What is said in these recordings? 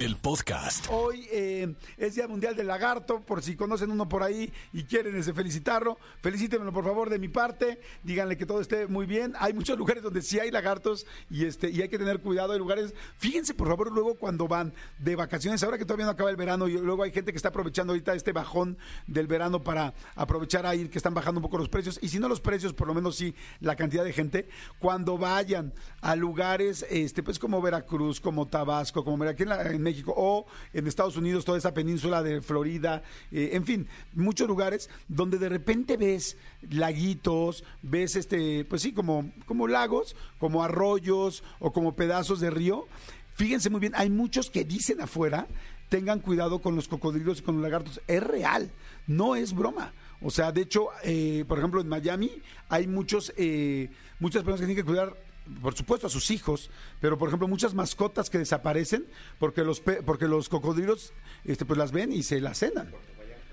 el podcast. Hoy eh, es Día Mundial del Lagarto, por si conocen uno por ahí y quieren ese, felicitarlo, felicítenmelo por favor de mi parte, díganle que todo esté muy bien. Hay muchos lugares donde sí hay lagartos y este y hay que tener cuidado. Hay lugares, fíjense por favor luego cuando van de vacaciones, ahora que todavía no acaba el verano y luego hay gente que está aprovechando ahorita este bajón del verano para aprovechar a ir, que están bajando un poco los precios y si no los precios, por lo menos sí la cantidad de gente, cuando vayan a lugares este pues como Veracruz, como Tabasco, como aquí en, la- México o en Estados Unidos, toda esa península de Florida, eh, en fin, muchos lugares donde de repente ves laguitos, ves este, pues sí, como, como lagos, como arroyos o como pedazos de río. Fíjense muy bien, hay muchos que dicen afuera, tengan cuidado con los cocodrilos y con los lagartos. Es real, no es broma. O sea, de hecho, eh, por ejemplo, en Miami hay muchos, eh, muchas personas que tienen que cuidar, por supuesto, a sus hijos, pero por ejemplo, muchas mascotas que desaparecen porque los, pe- porque los cocodrilos este, pues las ven y se las cenan.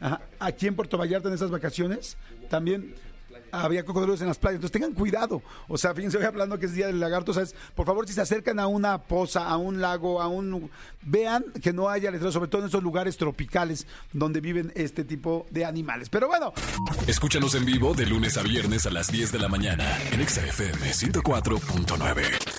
Ajá. Aquí en Puerto Vallarta en esas vacaciones también había cocodrilos en las playas. Entonces tengan cuidado. O sea, fíjense, hoy hablando que es Día del Lagarto, ¿sabes? Por favor, si se acercan a una poza, a un lago, a un... Vean que no haya letreros, sobre todo en esos lugares tropicales donde viven este tipo de animales. Pero bueno, Escúchanos en vivo de lunes a viernes a las 10 de la mañana en Exa FM 104.9.